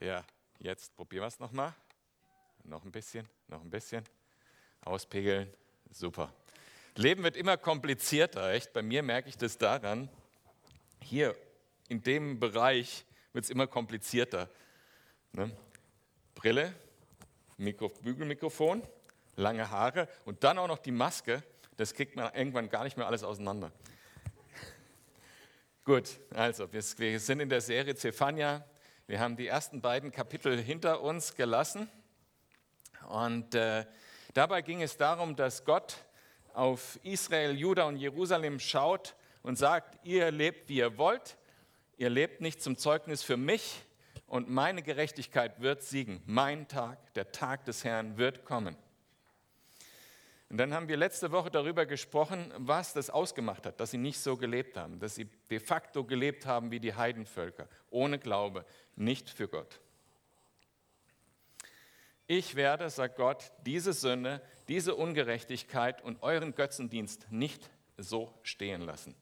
Ja, jetzt probieren wir es nochmal. Noch ein bisschen, noch ein bisschen. Auspegeln. Super. Leben wird immer komplizierter, echt. Bei mir merke ich das daran. Hier in dem Bereich wird es immer komplizierter. Ne? Brille, Mikro, Bügelmikrofon, lange Haare und dann auch noch die Maske. Das kriegt man irgendwann gar nicht mehr alles auseinander. Gut, also wir sind in der Serie Zephania. Wir haben die ersten beiden Kapitel hinter uns gelassen. Und äh, dabei ging es darum, dass Gott auf Israel, Juda und Jerusalem schaut und sagt, ihr lebt, wie ihr wollt. Ihr lebt nicht zum Zeugnis für mich und meine Gerechtigkeit wird siegen. Mein Tag, der Tag des Herrn wird kommen. Und dann haben wir letzte Woche darüber gesprochen, was das ausgemacht hat, dass sie nicht so gelebt haben, dass sie de facto gelebt haben wie die Heidenvölker, ohne Glaube, nicht für Gott. Ich werde, sagt Gott, diese Sünde, diese Ungerechtigkeit und euren Götzendienst nicht so stehen lassen.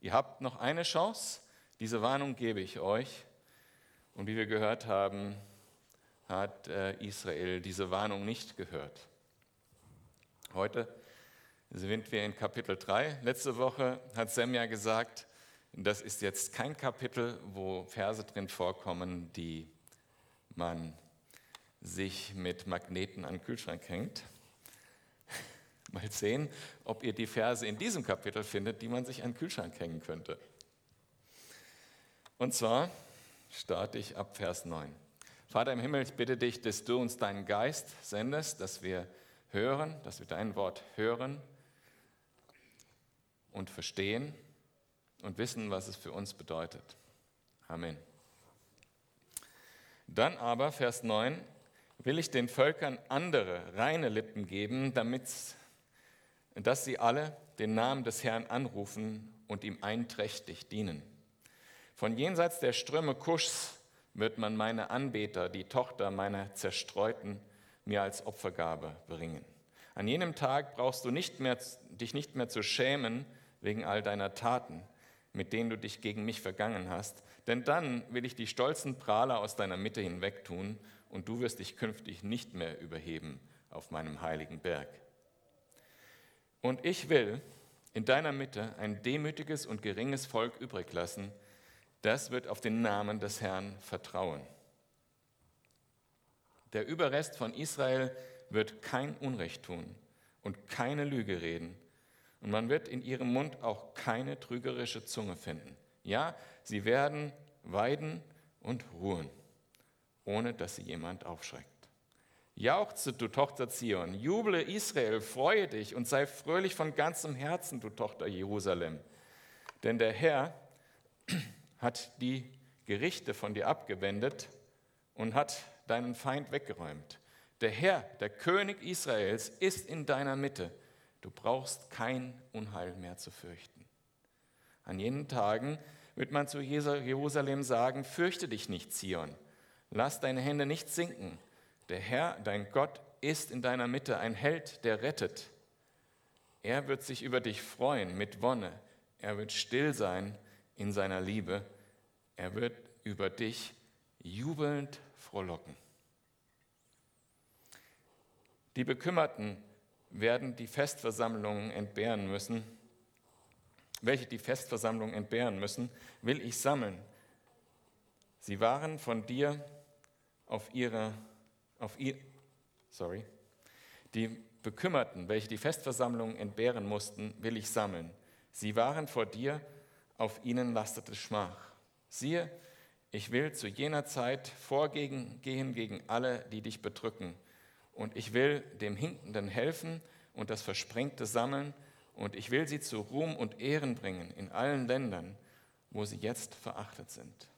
Ihr habt noch eine Chance, diese Warnung gebe ich euch. Und wie wir gehört haben, hat äh, Israel diese Warnung nicht gehört. Heute sind wir in Kapitel 3. Letzte Woche hat Sam ja gesagt, das ist jetzt kein Kapitel, wo Verse drin vorkommen, die man sich mit Magneten an den Kühlschrank hängt. Mal sehen, ob ihr die Verse in diesem Kapitel findet, die man sich an den Kühlschrank hängen könnte. Und zwar starte ich ab Vers 9. Vater im Himmel, ich bitte dich, dass du uns deinen Geist sendest, dass wir hören, dass wir dein Wort hören und verstehen und wissen, was es für uns bedeutet. Amen. Dann aber, Vers 9, will ich den Völkern andere, reine Lippen geben, damit, dass sie alle den Namen des Herrn anrufen und ihm einträchtig dienen. Von jenseits der Ströme Kuschs wird man meine Anbeter, die Tochter meiner Zerstreuten, mir als Opfergabe bringen. An jenem Tag brauchst du nicht mehr, dich nicht mehr zu schämen wegen all deiner Taten, mit denen du dich gegen mich vergangen hast, denn dann will ich die stolzen Prahler aus deiner Mitte hinwegtun und du wirst dich künftig nicht mehr überheben auf meinem heiligen Berg. Und ich will in deiner Mitte ein demütiges und geringes Volk übrig lassen, das wird auf den Namen des Herrn vertrauen. Der Überrest von Israel wird kein Unrecht tun und keine Lüge reden. Und man wird in ihrem Mund auch keine trügerische Zunge finden. Ja, sie werden weiden und ruhen, ohne dass sie jemand aufschreckt. Jauchze, du Tochter Zion, juble Israel, freue dich und sei fröhlich von ganzem Herzen, du Tochter Jerusalem. Denn der Herr hat die Gerichte von dir abgewendet und hat deinen Feind weggeräumt. Der Herr, der König Israels, ist in deiner Mitte. Du brauchst kein Unheil mehr zu fürchten. An jenen Tagen wird man zu Jerusalem sagen, fürchte dich nicht, Zion. Lass deine Hände nicht sinken. Der Herr, dein Gott, ist in deiner Mitte ein Held, der rettet. Er wird sich über dich freuen mit Wonne. Er wird still sein in seiner Liebe. Er wird über dich jubelnd frohlocken. Die Bekümmerten werden die Festversammlungen entbehren müssen, welche die Festversammlung entbehren müssen, will ich sammeln. Sie waren von dir auf ihre, auf ihr, sorry, die Bekümmerten, welche die Festversammlung entbehren mussten, will ich sammeln. Sie waren vor dir, auf ihnen lastete Schmach. Siehe, ich will zu jener Zeit vorgehen gegen alle, die dich bedrücken. Und ich will dem Hinkenden helfen und das Versprengte sammeln. Und ich will sie zu Ruhm und Ehren bringen in allen Ländern, wo sie jetzt verachtet sind.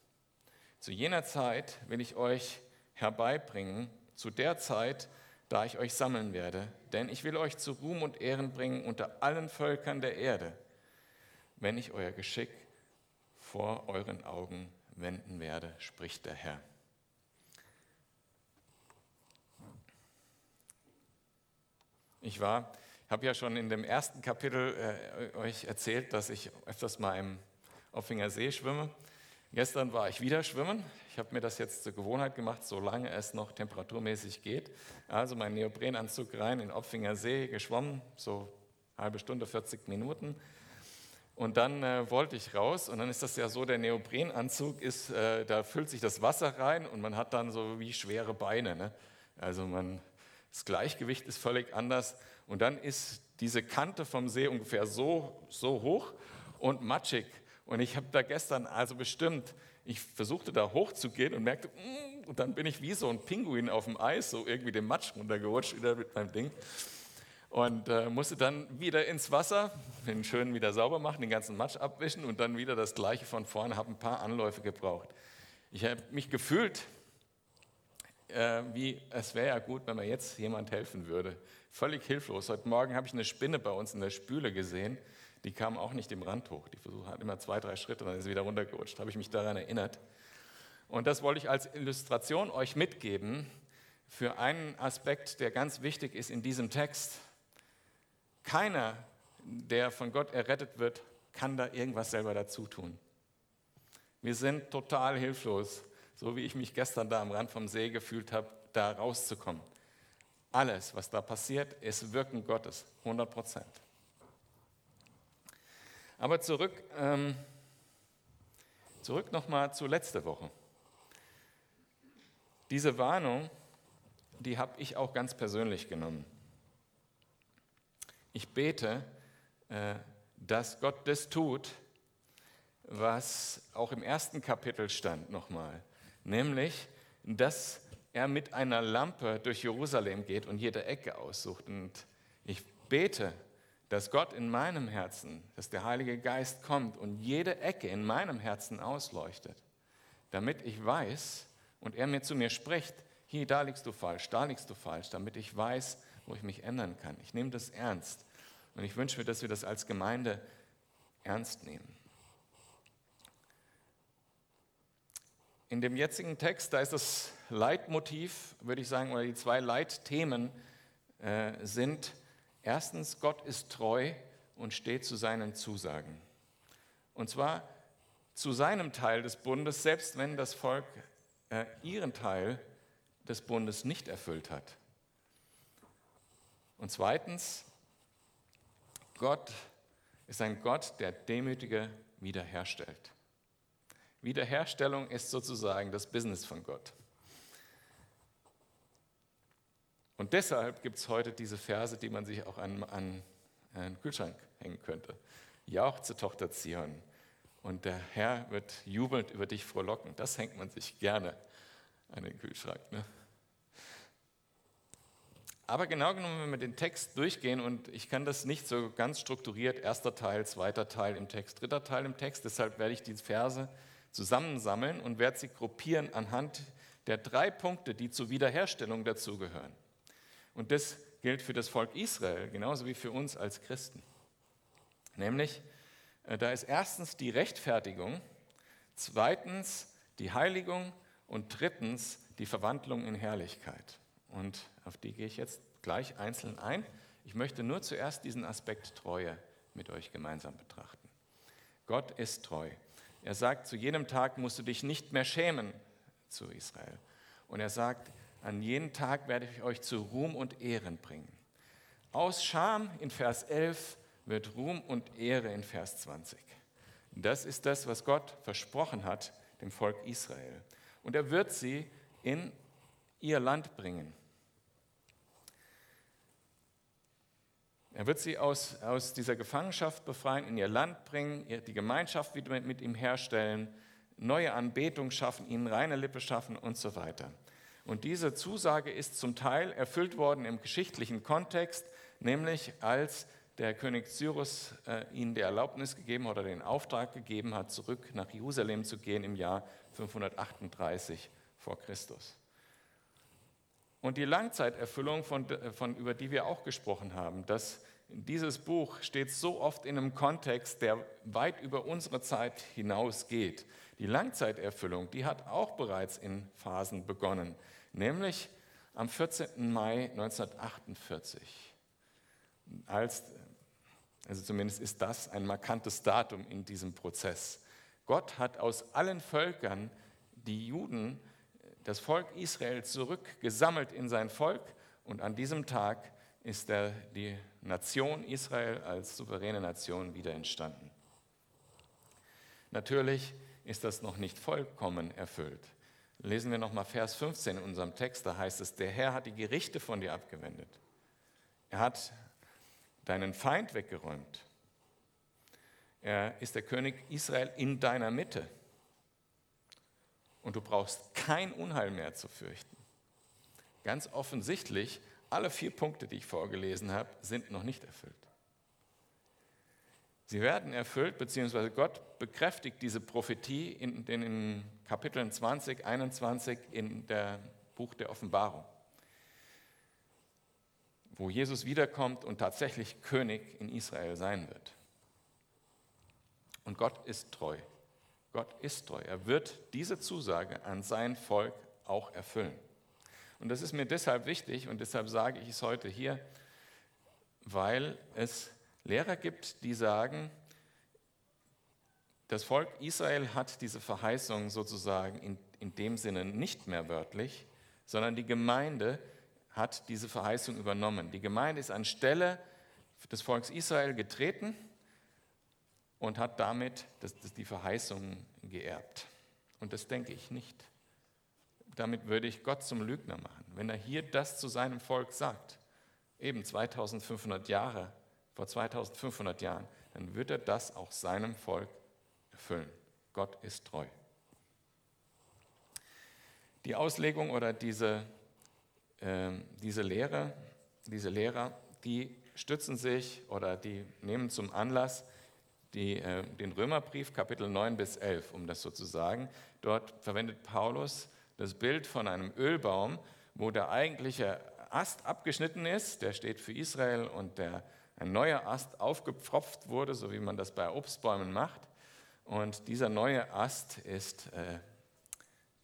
Zu jener Zeit will ich euch herbeibringen, zu der Zeit, da ich euch sammeln werde, denn ich will euch zu Ruhm und Ehren bringen unter allen Völkern der Erde, wenn ich euer Geschick vor euren Augen wenden werde, spricht der Herr. Ich war, habe ja schon in dem ersten Kapitel äh, euch erzählt, dass ich öfters mal im Offinger See schwimme. Gestern war ich wieder schwimmen. Ich habe mir das jetzt zur Gewohnheit gemacht, solange es noch temperaturmäßig geht. Also mein Neoprenanzug rein in Opfinger See, geschwommen, so halbe Stunde, 40 Minuten. Und dann äh, wollte ich raus und dann ist das ja so, der Neoprenanzug ist, äh, da füllt sich das Wasser rein und man hat dann so wie schwere Beine. Ne? Also man, das Gleichgewicht ist völlig anders und dann ist diese Kante vom See ungefähr so, so hoch und matschig. Und ich habe da gestern also bestimmt, ich versuchte da hochzugehen und merkte, mm, und dann bin ich wie so ein Pinguin auf dem Eis, so irgendwie den Matsch runtergerutscht wieder mit meinem Ding. Und äh, musste dann wieder ins Wasser, den schön wieder sauber machen, den ganzen Matsch abwischen und dann wieder das Gleiche von vorne, habe ein paar Anläufe gebraucht. Ich habe mich gefühlt, äh, wie es wäre ja gut, wenn mir jetzt jemand helfen würde. Völlig hilflos. Heute Morgen habe ich eine Spinne bei uns in der Spüle gesehen. Die kam auch nicht im Rand hoch. Die Versuch hat immer zwei, drei Schritte, dann ist sie wieder runtergerutscht. Habe ich mich daran erinnert. Und das wollte ich als Illustration euch mitgeben für einen Aspekt, der ganz wichtig ist in diesem Text. Keiner, der von Gott errettet wird, kann da irgendwas selber dazu tun. Wir sind total hilflos, so wie ich mich gestern da am Rand vom See gefühlt habe, da rauszukommen. Alles, was da passiert, ist Wirken Gottes, 100 Prozent. Aber zurück, ähm, zurück nochmal zu letzter Woche. Diese Warnung, die habe ich auch ganz persönlich genommen. Ich bete, äh, dass Gott das tut, was auch im ersten Kapitel stand nochmal, nämlich, dass er mit einer Lampe durch Jerusalem geht und jede Ecke aussucht. Und ich bete, dass Gott in meinem Herzen, dass der Heilige Geist kommt und jede Ecke in meinem Herzen ausleuchtet, damit ich weiß und er mir zu mir spricht, hier, da liegst du falsch, da liegst du falsch, damit ich weiß, wo ich mich ändern kann. Ich nehme das ernst und ich wünsche mir, dass wir das als Gemeinde ernst nehmen. In dem jetzigen Text, da ist das Leitmotiv, würde ich sagen, oder die zwei Leitthemen äh, sind, Erstens, Gott ist treu und steht zu seinen Zusagen. Und zwar zu seinem Teil des Bundes, selbst wenn das Volk äh, ihren Teil des Bundes nicht erfüllt hat. Und zweitens, Gott ist ein Gott, der Demütige wiederherstellt. Wiederherstellung ist sozusagen das Business von Gott. Und deshalb gibt es heute diese Verse, die man sich auch an, an einen Kühlschrank hängen könnte. Jauchze, Tochter Zion, und der Herr wird jubelnd über dich frohlocken. Das hängt man sich gerne an den Kühlschrank. Ne? Aber genau genommen, wenn wir den Text durchgehen, und ich kann das nicht so ganz strukturiert, erster Teil, zweiter Teil im Text, dritter Teil im Text, deshalb werde ich die Verse zusammensammeln und werde sie gruppieren anhand der drei Punkte, die zur Wiederherstellung dazugehören. Und das gilt für das Volk Israel genauso wie für uns als Christen. Nämlich, äh, da ist erstens die Rechtfertigung, zweitens die Heiligung und drittens die Verwandlung in Herrlichkeit. Und auf die gehe ich jetzt gleich einzeln ein. Ich möchte nur zuerst diesen Aspekt Treue mit euch gemeinsam betrachten. Gott ist treu. Er sagt, zu jedem Tag musst du dich nicht mehr schämen zu Israel. Und er sagt, an jeden Tag werde ich euch zu Ruhm und Ehren bringen. Aus Scham in Vers 11 wird Ruhm und Ehre in Vers 20. Das ist das, was Gott versprochen hat dem Volk Israel. Und er wird sie in ihr Land bringen. Er wird sie aus, aus dieser Gefangenschaft befreien, in ihr Land bringen, die Gemeinschaft wieder mit, ihm herstellen, neue Anbetung schaffen, ihnen reine Lippe schaffen und so weiter. Und diese Zusage ist zum Teil erfüllt worden im geschichtlichen Kontext, nämlich als der König Cyrus äh, ihnen die Erlaubnis gegeben oder den Auftrag gegeben hat, zurück nach Jerusalem zu gehen im Jahr 538 vor Christus. Und die Langzeiterfüllung, von, von, über die wir auch gesprochen haben, dass dieses Buch steht so oft in einem Kontext, der weit über unsere Zeit hinausgeht. Die Langzeiterfüllung, die hat auch bereits in Phasen begonnen nämlich am 14. Mai 1948. Als, also zumindest ist das ein markantes Datum in diesem Prozess. Gott hat aus allen Völkern die Juden, das Volk Israel zurückgesammelt in sein Volk und an diesem Tag ist der, die Nation Israel als souveräne Nation wieder entstanden. Natürlich ist das noch nicht vollkommen erfüllt. Lesen wir nochmal Vers 15 in unserem Text, da heißt es, der Herr hat die Gerichte von dir abgewendet. Er hat deinen Feind weggeräumt. Er ist der König Israel in deiner Mitte. Und du brauchst kein Unheil mehr zu fürchten. Ganz offensichtlich, alle vier Punkte, die ich vorgelesen habe, sind noch nicht erfüllt. Sie werden erfüllt, beziehungsweise Gott bekräftigt diese Prophetie in den Kapiteln 20, 21 in der Buch der Offenbarung, wo Jesus wiederkommt und tatsächlich König in Israel sein wird. Und Gott ist treu. Gott ist treu. Er wird diese Zusage an sein Volk auch erfüllen. Und das ist mir deshalb wichtig und deshalb sage ich es heute hier, weil es Lehrer gibt, die sagen, das Volk Israel hat diese Verheißung sozusagen in, in dem Sinne nicht mehr wörtlich, sondern die Gemeinde hat diese Verheißung übernommen. Die Gemeinde ist anstelle des Volkes Israel getreten und hat damit das, das die Verheißung geerbt. Und das denke ich nicht. Damit würde ich Gott zum Lügner machen. Wenn er hier das zu seinem Volk sagt, eben 2500 Jahre vor 2500 Jahren, dann wird er das auch seinem Volk erfüllen. Gott ist treu. Die Auslegung oder diese, äh, diese Lehre, diese Lehrer, die stützen sich oder die nehmen zum Anlass die, äh, den Römerbrief Kapitel 9 bis 11, um das so zu sagen. Dort verwendet Paulus das Bild von einem Ölbaum, wo der eigentliche Ast abgeschnitten ist, der steht für Israel und der ein neuer Ast aufgepfropft wurde, so wie man das bei Obstbäumen macht. Und dieser neue Ast ist äh,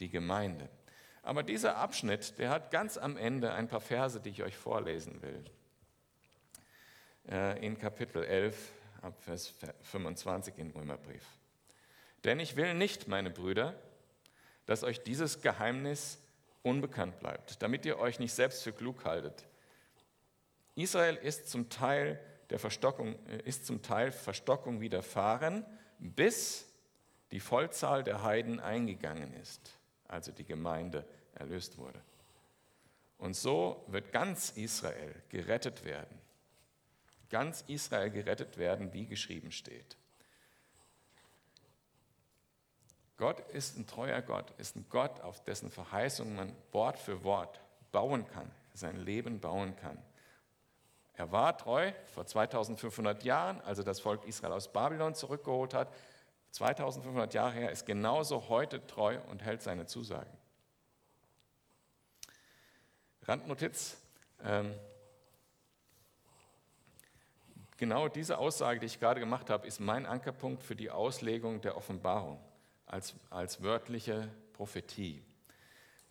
die Gemeinde. Aber dieser Abschnitt, der hat ganz am Ende ein paar Verse, die ich euch vorlesen will. Äh, in Kapitel 11, ab Vers 25 im Römerbrief. Denn ich will nicht, meine Brüder, dass euch dieses Geheimnis unbekannt bleibt, damit ihr euch nicht selbst für klug haltet. Israel ist zum Teil der Verstockung, äh, ist zum Teil Verstockung widerfahren, bis die Vollzahl der Heiden eingegangen ist, also die Gemeinde erlöst wurde. Und so wird ganz Israel gerettet werden. Ganz Israel gerettet werden, wie geschrieben steht. Gott ist ein treuer Gott, ist ein Gott, auf dessen Verheißung man Wort für Wort bauen kann, sein Leben bauen kann. Er war treu vor 2500 Jahren, als er das Volk Israel aus Babylon zurückgeholt hat. 2500 Jahre her ist genauso heute treu und hält seine Zusagen. Randnotiz. Ähm, genau diese Aussage, die ich gerade gemacht habe, ist mein Ankerpunkt für die Auslegung der Offenbarung als, als wörtliche Prophetie.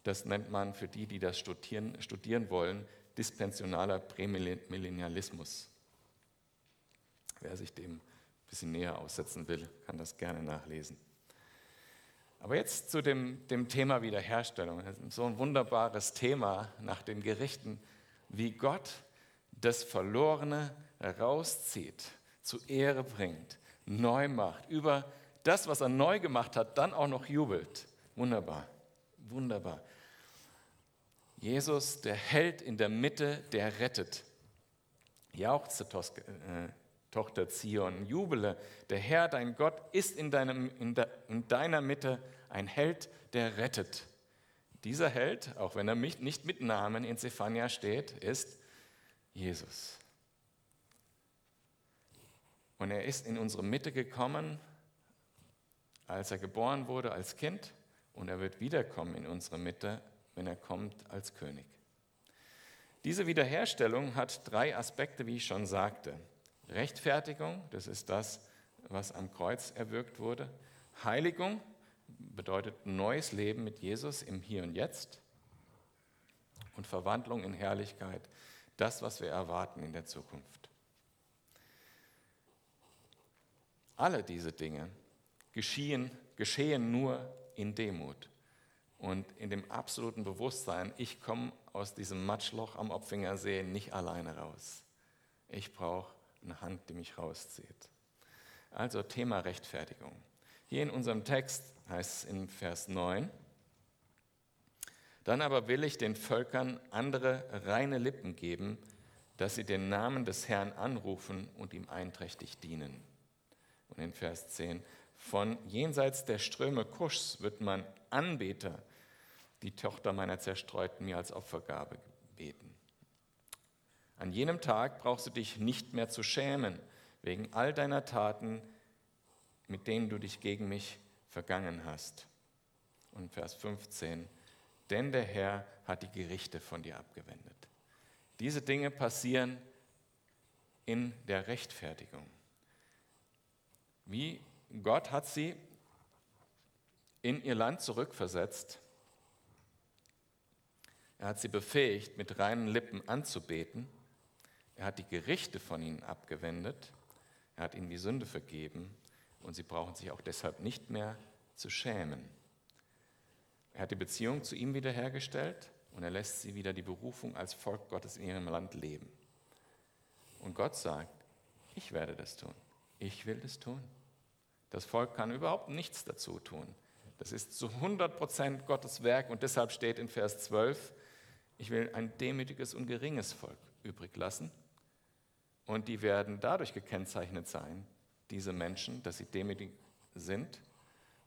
Das nennt man für die, die das studieren, studieren wollen, dispensionaler Prämillennialismus. Wer sich dem ein bisschen näher aussetzen will, kann das gerne nachlesen. Aber jetzt zu dem, dem Thema Wiederherstellung. So ein wunderbares Thema nach den Gerichten, wie Gott das Verlorene herauszieht, zu Ehre bringt, neu macht, über das, was er neu gemacht hat, dann auch noch jubelt. Wunderbar, wunderbar. Jesus, der Held in der Mitte, der rettet. Jauchze, äh, Tochter Zion, jubele, der Herr, dein Gott, ist in, deinem, in, de, in deiner Mitte ein Held, der rettet. Dieser Held, auch wenn er nicht mit Namen in Zephania steht, ist Jesus. Und er ist in unsere Mitte gekommen, als er geboren wurde als Kind, und er wird wiederkommen in unsere Mitte wenn er kommt als König. Diese Wiederherstellung hat drei Aspekte, wie ich schon sagte. Rechtfertigung, das ist das, was am Kreuz erwirkt wurde. Heiligung bedeutet neues Leben mit Jesus im Hier und Jetzt. Und Verwandlung in Herrlichkeit, das, was wir erwarten in der Zukunft. Alle diese Dinge geschehen geschehe nur in Demut und in dem absoluten Bewusstsein, ich komme aus diesem Matschloch am Opfinger See nicht alleine raus. Ich brauche eine Hand, die mich rauszieht. Also Thema Rechtfertigung. Hier in unserem Text heißt es in Vers 9, dann aber will ich den Völkern andere reine Lippen geben, dass sie den Namen des Herrn anrufen und ihm einträchtig dienen. Und in Vers 10, von jenseits der Ströme Kuschs wird man Anbeter, die Tochter meiner Zerstreuten, mir als Opfergabe beten. An jenem Tag brauchst du dich nicht mehr zu schämen wegen all deiner Taten, mit denen du dich gegen mich vergangen hast. Und Vers 15, denn der Herr hat die Gerichte von dir abgewendet. Diese Dinge passieren in der Rechtfertigung. Wie Gott hat sie in ihr Land zurückversetzt. Er hat sie befähigt, mit reinen Lippen anzubeten. Er hat die Gerichte von ihnen abgewendet. Er hat ihnen die Sünde vergeben und sie brauchen sich auch deshalb nicht mehr zu schämen. Er hat die Beziehung zu ihm wiederhergestellt und er lässt sie wieder die Berufung als Volk Gottes in ihrem Land leben. Und Gott sagt, ich werde das tun. Ich will das tun. Das Volk kann überhaupt nichts dazu tun. Das ist zu 100 Prozent Gottes Werk und deshalb steht in Vers 12, ich will ein demütiges und geringes Volk übrig lassen. Und die werden dadurch gekennzeichnet sein, diese Menschen, dass sie demütig sind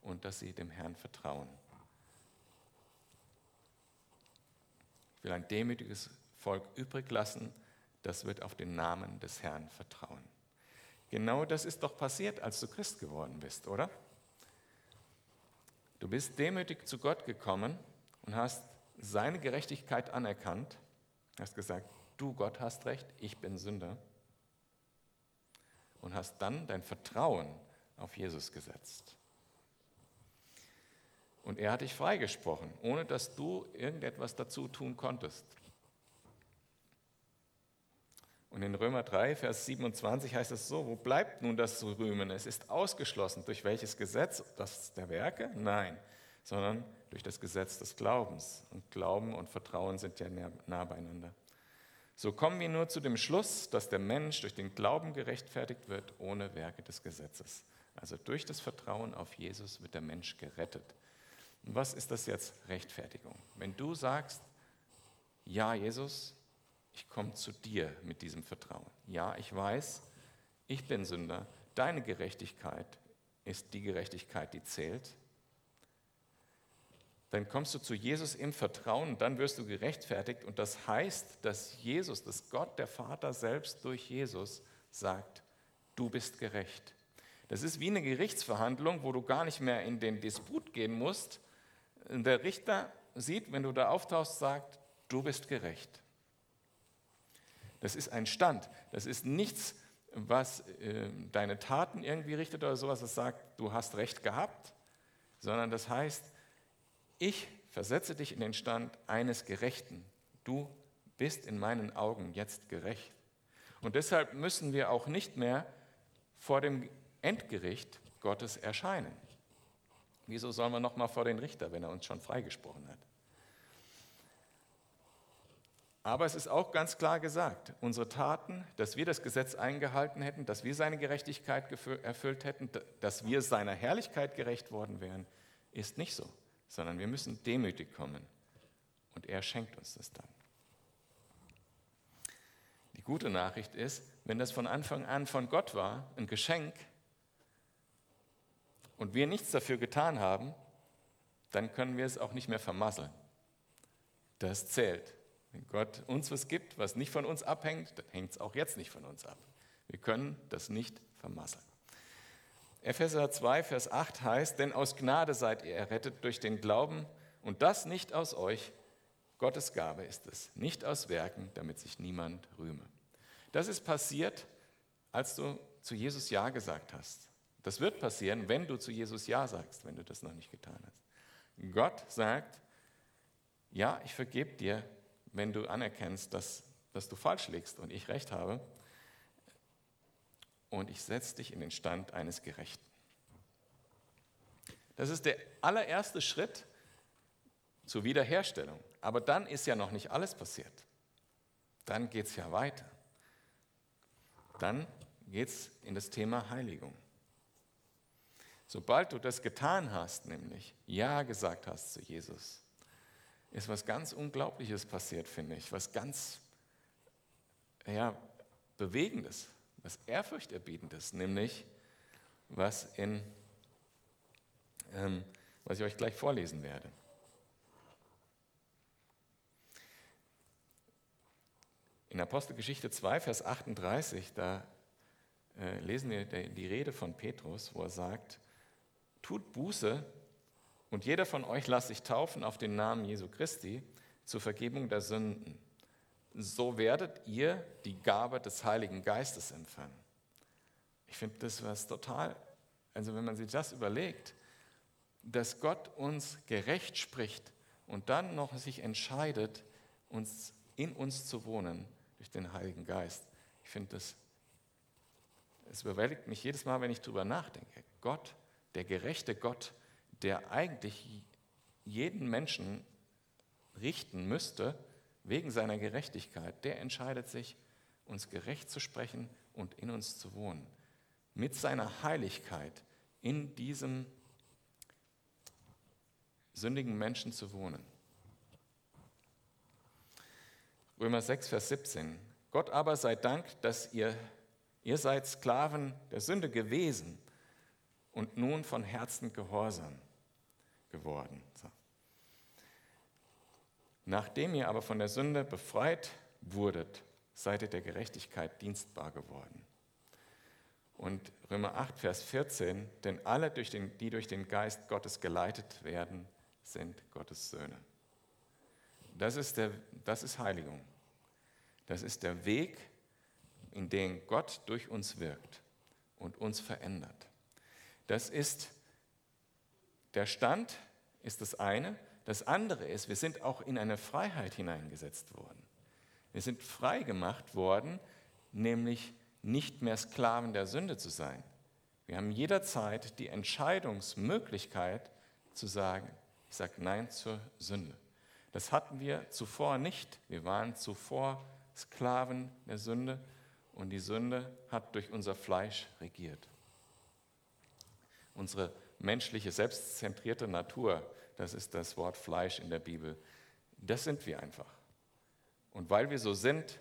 und dass sie dem Herrn vertrauen. Ich will ein demütiges Volk übrig lassen, das wird auf den Namen des Herrn vertrauen. Genau das ist doch passiert, als du Christ geworden bist, oder? Du bist demütig zu Gott gekommen und hast seine Gerechtigkeit anerkannt, hast gesagt, du Gott hast recht, ich bin Sünder und hast dann dein Vertrauen auf Jesus gesetzt. Und er hat dich freigesprochen, ohne dass du irgendetwas dazu tun konntest. Und in Römer 3, Vers 27 heißt es so, wo bleibt nun das zu rühmen? Es ist ausgeschlossen. Durch welches Gesetz? Das der Werke? Nein, sondern durch das Gesetz des Glaubens. Und Glauben und Vertrauen sind ja nah beieinander. So kommen wir nur zu dem Schluss, dass der Mensch durch den Glauben gerechtfertigt wird, ohne Werke des Gesetzes. Also durch das Vertrauen auf Jesus wird der Mensch gerettet. Und was ist das jetzt Rechtfertigung? Wenn du sagst, ja, Jesus, ich komme zu dir mit diesem Vertrauen. Ja, ich weiß, ich bin Sünder. Deine Gerechtigkeit ist die Gerechtigkeit, die zählt dann kommst du zu Jesus im Vertrauen dann wirst du gerechtfertigt. Und das heißt, dass Jesus, dass Gott, der Vater selbst durch Jesus sagt, du bist gerecht. Das ist wie eine Gerichtsverhandlung, wo du gar nicht mehr in den Disput gehen musst. Der Richter sieht, wenn du da auftauchst, sagt, du bist gerecht. Das ist ein Stand. Das ist nichts, was äh, deine Taten irgendwie richtet oder sowas, das sagt, du hast recht gehabt, sondern das heißt, ich versetze dich in den Stand eines Gerechten. Du bist in meinen Augen jetzt gerecht. Und deshalb müssen wir auch nicht mehr vor dem Endgericht Gottes erscheinen. Wieso sollen wir noch mal vor den Richter, wenn er uns schon freigesprochen hat? Aber es ist auch ganz klar gesagt, unsere Taten, dass wir das Gesetz eingehalten hätten, dass wir seine Gerechtigkeit erfüllt hätten, dass wir seiner Herrlichkeit gerecht worden wären, ist nicht so sondern wir müssen demütig kommen. Und er schenkt uns das dann. Die gute Nachricht ist, wenn das von Anfang an von Gott war, ein Geschenk, und wir nichts dafür getan haben, dann können wir es auch nicht mehr vermasseln. Das zählt. Wenn Gott uns was gibt, was nicht von uns abhängt, dann hängt es auch jetzt nicht von uns ab. Wir können das nicht vermasseln. Epheser 2, Vers 8 heißt, denn aus Gnade seid ihr errettet durch den Glauben und das nicht aus euch, Gottes Gabe ist es, nicht aus Werken, damit sich niemand rühme. Das ist passiert, als du zu Jesus Ja gesagt hast. Das wird passieren, wenn du zu Jesus Ja sagst, wenn du das noch nicht getan hast. Gott sagt, ja, ich vergebe dir, wenn du anerkennst, dass, dass du falsch liegst und ich recht habe und ich setze dich in den Stand eines Gerechten. Das ist der allererste Schritt zur Wiederherstellung. Aber dann ist ja noch nicht alles passiert. Dann geht es ja weiter. Dann geht es in das Thema Heiligung. Sobald du das getan hast, nämlich Ja gesagt hast zu Jesus, ist was ganz Unglaubliches passiert, finde ich. Was ganz ja, Bewegendes, was Ehrfurchterbietendes, nämlich was, in, ähm, was ich euch gleich vorlesen werde. In Apostelgeschichte 2, Vers 38, da äh, lesen wir die Rede von Petrus, wo er sagt, tut Buße und jeder von euch lasst sich taufen auf den Namen Jesu Christi zur Vergebung der Sünden. So werdet ihr die Gabe des Heiligen Geistes empfangen. Ich finde das was total, also wenn man sich das überlegt, dass Gott uns gerecht spricht und dann noch sich entscheidet, uns in uns zu wohnen durch den Heiligen Geist. Ich finde das, es überwältigt mich jedes Mal, wenn ich darüber nachdenke. Gott, der gerechte Gott, der eigentlich jeden Menschen richten müsste, wegen seiner Gerechtigkeit, der entscheidet sich, uns gerecht zu sprechen und in uns zu wohnen. Mit seiner Heiligkeit in diesem sündigen Menschen zu wohnen. Römer 6, Vers 17. Gott aber sei Dank, dass ihr, ihr seid Sklaven der Sünde gewesen und nun von Herzen gehorsam geworden. So. Nachdem ihr aber von der Sünde befreit wurdet, seid ihr der Gerechtigkeit dienstbar geworden. Und Römer 8, Vers 14, denn alle, durch den, die durch den Geist Gottes geleitet werden, sind Gottes Söhne. Das ist, der, das ist Heiligung. Das ist der Weg, in den Gott durch uns wirkt und uns verändert. Das ist der Stand, ist das eine. Das andere ist, wir sind auch in eine Freiheit hineingesetzt worden. Wir sind frei gemacht worden, nämlich nicht mehr Sklaven der Sünde zu sein. Wir haben jederzeit die Entscheidungsmöglichkeit zu sagen, ich sage Nein zur Sünde. Das hatten wir zuvor nicht. Wir waren zuvor Sklaven der Sünde und die Sünde hat durch unser Fleisch regiert. Unsere menschliche, selbstzentrierte Natur, das ist das Wort Fleisch in der Bibel, das sind wir einfach. Und weil wir so sind,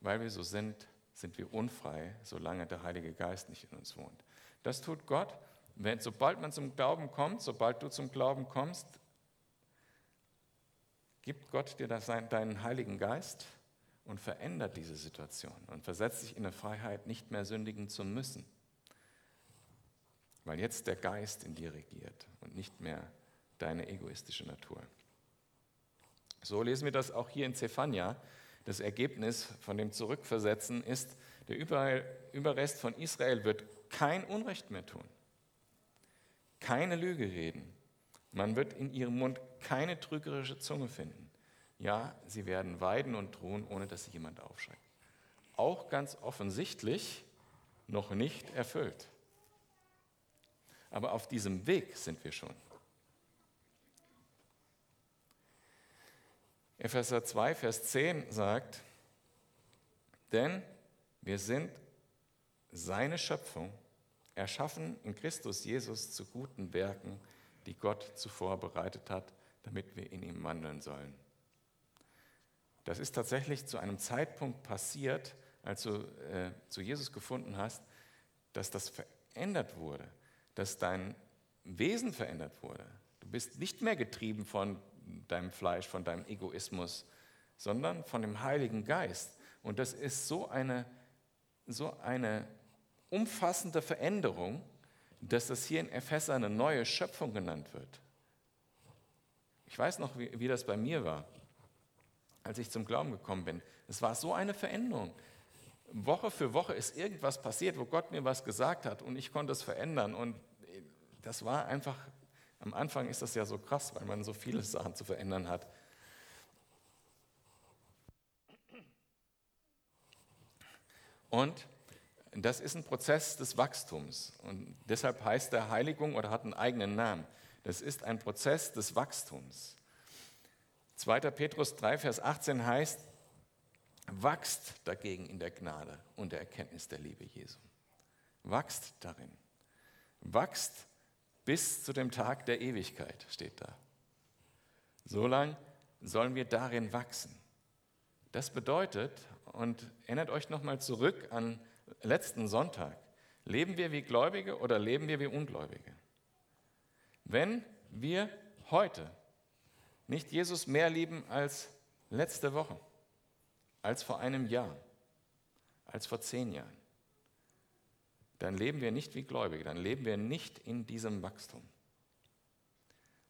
weil wir so sind, sind wir unfrei, solange der Heilige Geist nicht in uns wohnt. Das tut Gott, wenn, sobald man zum Glauben kommt, sobald du zum Glauben kommst, gibt Gott dir das, deinen Heiligen Geist und verändert diese Situation und versetzt dich in eine Freiheit, nicht mehr sündigen zu müssen. Weil jetzt der Geist in dir regiert und nicht mehr deine egoistische Natur. So lesen wir das auch hier in Zephania. Das Ergebnis von dem Zurückversetzen ist, der Überrest von Israel wird kein Unrecht mehr tun, keine Lüge reden. Man wird in ihrem Mund keine trügerische Zunge finden. Ja, sie werden weiden und drohen, ohne dass sie jemand aufschreckt. Auch ganz offensichtlich noch nicht erfüllt. Aber auf diesem Weg sind wir schon. Epheser 2, Vers 10 sagt, denn wir sind seine Schöpfung, erschaffen in Christus Jesus zu guten Werken, die Gott zuvor bereitet hat, damit wir in ihm wandeln sollen. Das ist tatsächlich zu einem Zeitpunkt passiert, als du äh, zu Jesus gefunden hast, dass das verändert wurde, dass dein Wesen verändert wurde. Du bist nicht mehr getrieben von deinem Fleisch, von deinem Egoismus, sondern von dem Heiligen Geist. Und das ist so eine, so eine umfassende Veränderung, dass das hier in Epheser eine neue Schöpfung genannt wird. Ich weiß noch, wie, wie das bei mir war als ich zum Glauben gekommen bin. Es war so eine Veränderung. Woche für Woche ist irgendwas passiert, wo Gott mir was gesagt hat und ich konnte es verändern. Und das war einfach, am Anfang ist das ja so krass, weil man so viele Sachen zu verändern hat. Und das ist ein Prozess des Wachstums. Und deshalb heißt der Heiligung oder hat einen eigenen Namen. Das ist ein Prozess des Wachstums. 2. Petrus 3, Vers 18 heißt, wachst dagegen in der Gnade und der Erkenntnis der Liebe Jesu. Wachst darin. Wachst bis zu dem Tag der Ewigkeit, steht da. So lang sollen wir darin wachsen. Das bedeutet, und erinnert euch nochmal zurück an letzten Sonntag, leben wir wie Gläubige oder leben wir wie Ungläubige? Wenn wir heute nicht Jesus mehr lieben als letzte Woche, als vor einem Jahr, als vor zehn Jahren, dann leben wir nicht wie Gläubige, dann leben wir nicht in diesem Wachstum.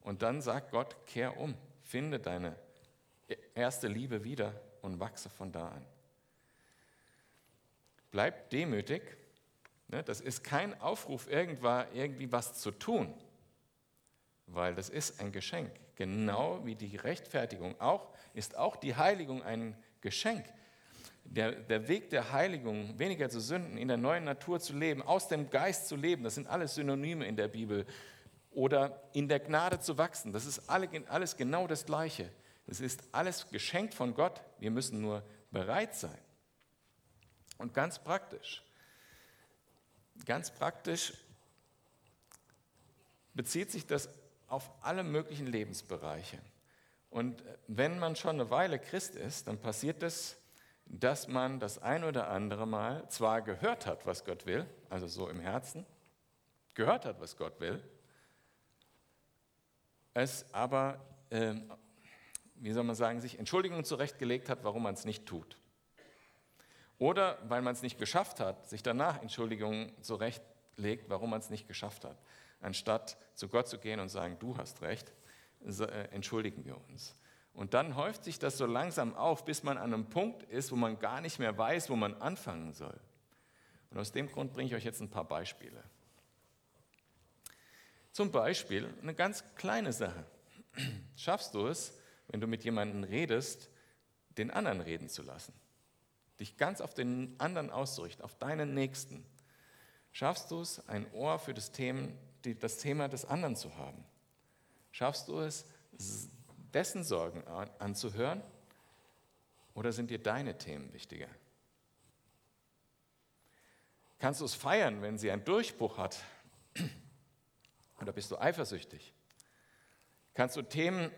Und dann sagt Gott, kehr um, finde deine erste Liebe wieder und wachse von da an. Bleib demütig. Ne, das ist kein Aufruf, irgendwie was zu tun, weil das ist ein Geschenk. Genau wie die Rechtfertigung auch, ist auch die Heiligung ein Geschenk. Der, der Weg der Heiligung, weniger zu sünden, in der neuen Natur zu leben, aus dem Geist zu leben, das sind alles Synonyme in der Bibel. Oder in der Gnade zu wachsen, das ist alles genau das Gleiche. Das ist alles geschenkt von Gott. Wir müssen nur bereit sein. Und ganz praktisch, ganz praktisch bezieht sich das auf alle möglichen Lebensbereiche. Und wenn man schon eine Weile Christ ist, dann passiert es, dass man das ein oder andere Mal zwar gehört hat, was Gott will, also so im Herzen, gehört hat, was Gott will, es aber äh, wie soll man sagen, sich Entschuldigungen zurechtgelegt hat, warum man es nicht tut. Oder weil man es nicht geschafft hat, sich danach Entschuldigungen zurechtlegt, warum man es nicht geschafft hat. Anstatt zu Gott zu gehen und sagen, du hast recht, äh, entschuldigen wir uns. Und dann häuft sich das so langsam auf, bis man an einem Punkt ist, wo man gar nicht mehr weiß, wo man anfangen soll. Und aus dem Grund bringe ich euch jetzt ein paar Beispiele. Zum Beispiel eine ganz kleine Sache. Schaffst du es, wenn du mit jemandem redest, den anderen reden zu lassen. Dich ganz auf den anderen auszurichten, auf deinen Nächsten. Schaffst du es, ein Ohr für das Thema, das Thema des anderen zu haben? Schaffst du es, dessen Sorgen anzuhören? Oder sind dir deine Themen wichtiger? Kannst du es feiern, wenn sie einen Durchbruch hat? Oder bist du eifersüchtig? Kannst du Themen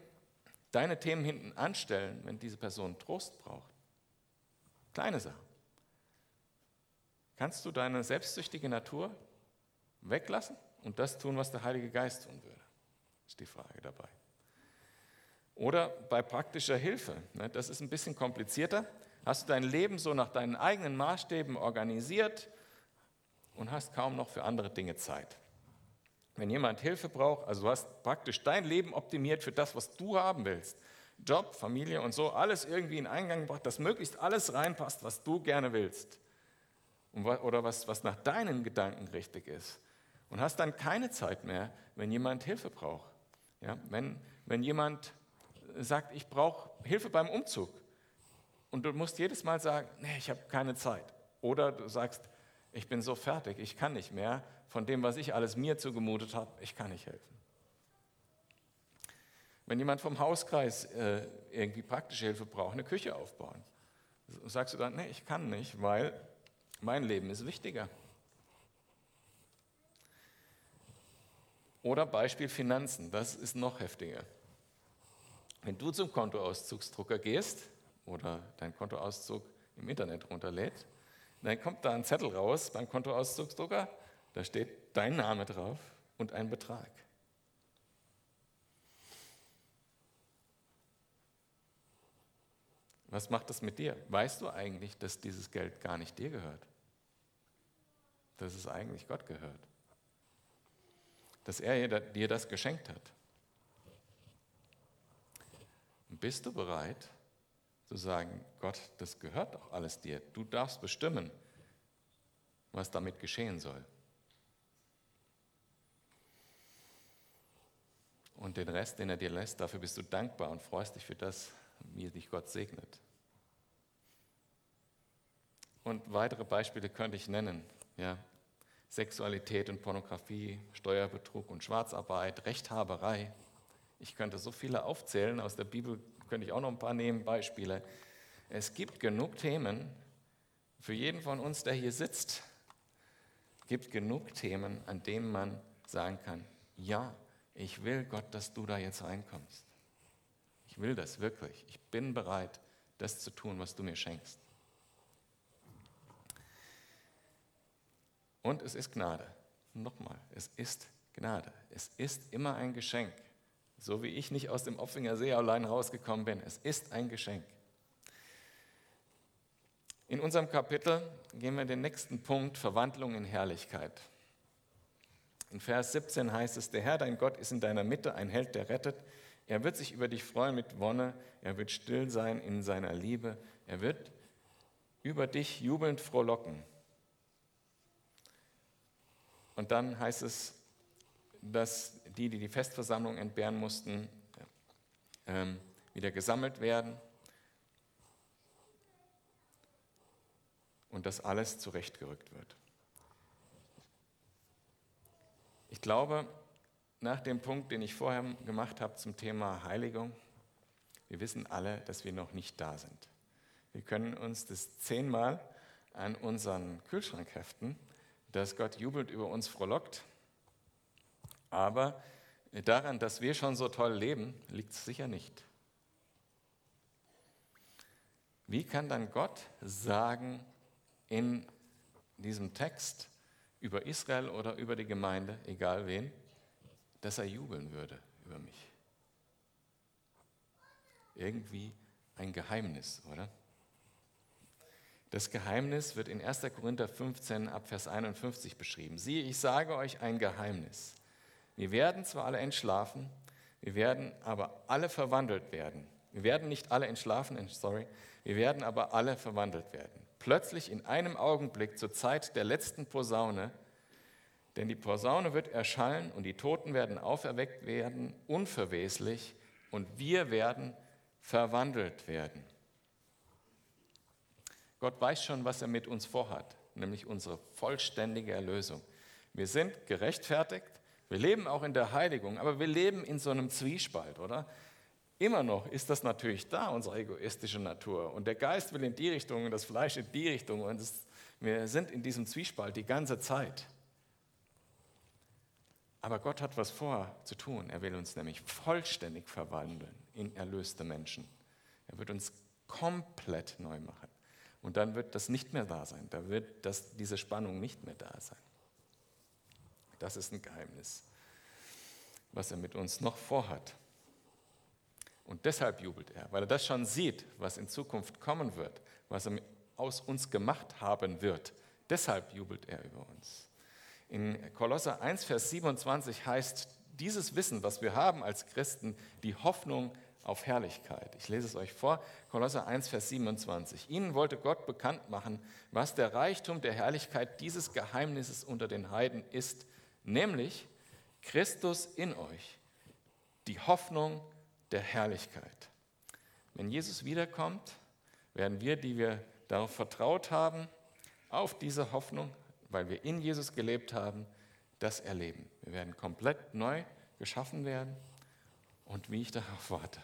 deine Themen hinten anstellen, wenn diese Person Trost braucht. Kleine Sache. Kannst du deine selbstsüchtige Natur weglassen und das tun, was der Heilige Geist tun würde? Ist die Frage dabei. Oder bei praktischer Hilfe. Ne, das ist ein bisschen komplizierter. Hast du dein Leben so nach deinen eigenen Maßstäben organisiert und hast kaum noch für andere Dinge Zeit? Wenn jemand Hilfe braucht, also du hast praktisch dein Leben optimiert für das, was du haben willst. Job, Familie und so, alles irgendwie in Eingang gebracht, dass möglichst alles reinpasst, was du gerne willst. Oder was, was nach deinen Gedanken richtig ist. Und hast dann keine Zeit mehr, wenn jemand Hilfe braucht. Ja, wenn, wenn jemand sagt, ich brauche Hilfe beim Umzug. Und du musst jedes Mal sagen, nee, ich habe keine Zeit. Oder du sagst, ich bin so fertig, ich kann nicht mehr von dem, was ich alles mir zugemutet habe, ich kann nicht helfen. Wenn jemand vom Hauskreis äh, irgendwie praktische Hilfe braucht, eine Küche aufbauen, sagst du dann, nee, ich kann nicht, weil mein Leben ist wichtiger. Oder Beispiel Finanzen, das ist noch heftiger. Wenn du zum Kontoauszugsdrucker gehst oder deinen Kontoauszug im Internet runterlädst, dann kommt da ein Zettel raus beim Kontoauszugsdrucker, da steht dein Name drauf und ein Betrag. Was macht das mit dir? Weißt du eigentlich, dass dieses Geld gar nicht dir gehört? Dass es eigentlich Gott gehört? Dass er dir das geschenkt hat? Bist du bereit zu sagen, Gott, das gehört doch alles dir. Du darfst bestimmen, was damit geschehen soll. Und den Rest, den er dir lässt, dafür bist du dankbar und freust dich für das, wie dich Gott segnet. Und weitere Beispiele könnte ich nennen. Ja. Sexualität und Pornografie, Steuerbetrug und Schwarzarbeit, Rechthaberei. Ich könnte so viele aufzählen. Aus der Bibel könnte ich auch noch ein paar nehmen, Beispiele. Es gibt genug Themen für jeden von uns, der hier sitzt. Gibt genug Themen, an denen man sagen kann, ja, ich will Gott, dass du da jetzt reinkommst. Ich will das wirklich. Ich bin bereit, das zu tun, was du mir schenkst. Und es ist Gnade. Nochmal, es ist Gnade. Es ist immer ein Geschenk. So wie ich nicht aus dem Opfinger See allein rausgekommen bin. Es ist ein Geschenk. In unserem Kapitel gehen wir den nächsten Punkt, Verwandlung in Herrlichkeit. In Vers 17 heißt es, der Herr, dein Gott, ist in deiner Mitte ein Held, der rettet. Er wird sich über dich freuen mit Wonne. Er wird still sein in seiner Liebe. Er wird über dich jubelnd frohlocken. Und dann heißt es, dass die, die die Festversammlung entbehren mussten, ähm, wieder gesammelt werden und dass alles zurechtgerückt wird. Ich glaube, nach dem Punkt, den ich vorher gemacht habe zum Thema Heiligung, wir wissen alle, dass wir noch nicht da sind. Wir können uns das zehnmal an unseren Kühlschrank heften dass Gott jubelt über uns frohlockt. Aber daran, dass wir schon so toll leben, liegt es sicher nicht. Wie kann dann Gott sagen in diesem Text über Israel oder über die Gemeinde, egal wen, dass er jubeln würde über mich? Irgendwie ein Geheimnis, oder? Das Geheimnis wird in 1. Korinther 15 ab Vers 51 beschrieben. Siehe, ich sage euch ein Geheimnis. Wir werden zwar alle entschlafen, wir werden aber alle verwandelt werden. Wir werden nicht alle entschlafen, sorry, wir werden aber alle verwandelt werden. Plötzlich in einem Augenblick zur Zeit der letzten Posaune, denn die Posaune wird erschallen und die Toten werden auferweckt werden, unverweslich, und wir werden verwandelt werden. Gott weiß schon, was er mit uns vorhat, nämlich unsere vollständige Erlösung. Wir sind gerechtfertigt, wir leben auch in der Heiligung, aber wir leben in so einem Zwiespalt, oder? Immer noch ist das natürlich da, unsere egoistische Natur. Und der Geist will in die Richtung und das Fleisch in die Richtung. Und es, wir sind in diesem Zwiespalt die ganze Zeit. Aber Gott hat was vor zu tun. Er will uns nämlich vollständig verwandeln in erlöste Menschen. Er wird uns komplett neu machen. Und dann wird das nicht mehr da sein. Da wird das, diese Spannung nicht mehr da sein. Das ist ein Geheimnis, was er mit uns noch vorhat. Und deshalb jubelt er, weil er das schon sieht, was in Zukunft kommen wird, was er aus uns gemacht haben wird. Deshalb jubelt er über uns. In Kolosser 1, Vers 27 heißt dieses Wissen, was wir haben als Christen, die Hoffnung auf Herrlichkeit. Ich lese es euch vor, Kolosser 1, Vers 27. Ihnen wollte Gott bekannt machen, was der Reichtum der Herrlichkeit dieses Geheimnisses unter den Heiden ist, nämlich Christus in euch, die Hoffnung der Herrlichkeit. Wenn Jesus wiederkommt, werden wir, die wir darauf vertraut haben, auf diese Hoffnung, weil wir in Jesus gelebt haben, das erleben. Wir werden komplett neu geschaffen werden und wie ich darauf warte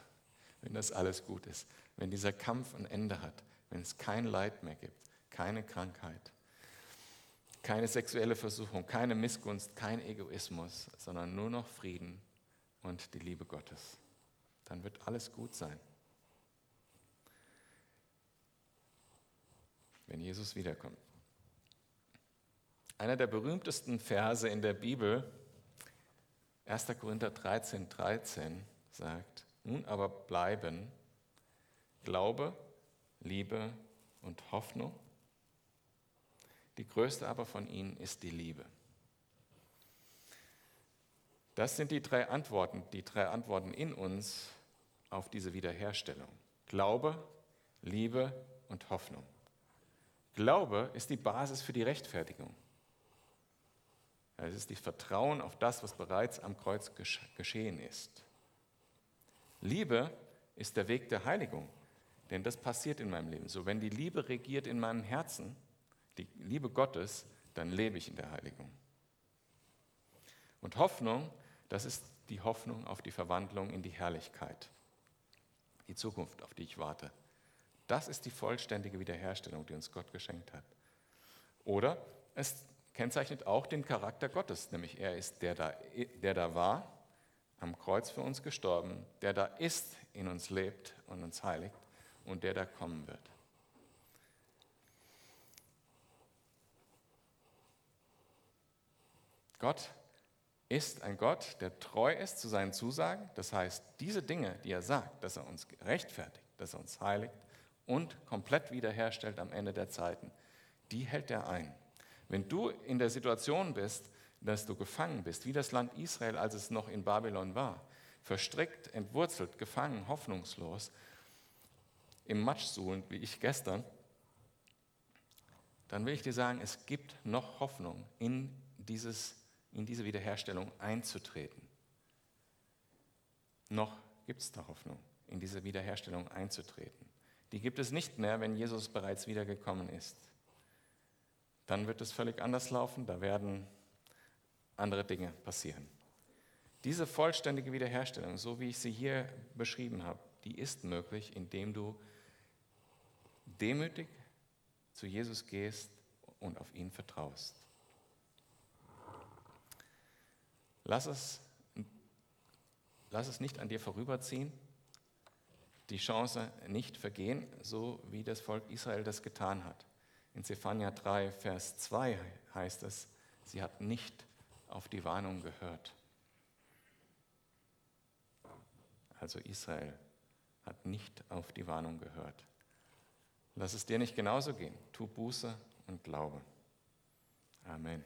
wenn das alles gut ist, wenn dieser Kampf ein Ende hat, wenn es kein Leid mehr gibt, keine Krankheit, keine sexuelle Versuchung, keine Missgunst, kein Egoismus, sondern nur noch Frieden und die Liebe Gottes. Dann wird alles gut sein. Wenn Jesus wiederkommt. Einer der berühmtesten Verse in der Bibel, 1. Korinther 13, 13, sagt, nun aber bleiben Glaube, Liebe und Hoffnung. Die größte aber von ihnen ist die Liebe. Das sind die drei Antworten, die drei Antworten in uns auf diese Wiederherstellung. Glaube, Liebe und Hoffnung. Glaube ist die Basis für die Rechtfertigung. Es ist das Vertrauen auf das, was bereits am Kreuz geschehen ist. Liebe ist der Weg der Heiligung, denn das passiert in meinem Leben. So, wenn die Liebe regiert in meinem Herzen, die Liebe Gottes, dann lebe ich in der Heiligung. Und Hoffnung, das ist die Hoffnung auf die Verwandlung in die Herrlichkeit, die Zukunft, auf die ich warte. Das ist die vollständige Wiederherstellung, die uns Gott geschenkt hat. Oder es kennzeichnet auch den Charakter Gottes, nämlich er ist der da, der da war, am Kreuz für uns gestorben, der da ist, in uns lebt und uns heiligt und der da kommen wird. Gott ist ein Gott, der treu ist zu seinen Zusagen. Das heißt, diese Dinge, die er sagt, dass er uns rechtfertigt, dass er uns heiligt und komplett wiederherstellt am Ende der Zeiten, die hält er ein. Wenn du in der Situation bist, dass du gefangen bist, wie das Land Israel, als es noch in Babylon war, verstrickt, entwurzelt, gefangen, hoffnungslos, im Matsch suhlend, wie ich gestern, dann will ich dir sagen, es gibt noch Hoffnung, in, dieses, in diese Wiederherstellung einzutreten. Noch gibt es da Hoffnung, in diese Wiederherstellung einzutreten. Die gibt es nicht mehr, wenn Jesus bereits wiedergekommen ist dann wird es völlig anders laufen, da werden andere Dinge passieren. Diese vollständige Wiederherstellung, so wie ich sie hier beschrieben habe, die ist möglich, indem du demütig zu Jesus gehst und auf ihn vertraust. Lass es, lass es nicht an dir vorüberziehen, die Chance nicht vergehen, so wie das Volk Israel das getan hat. In Zephania 3, Vers 2 heißt es, sie hat nicht auf die Warnung gehört. Also Israel hat nicht auf die Warnung gehört. Lass es dir nicht genauso gehen. Tu Buße und Glaube. Amen.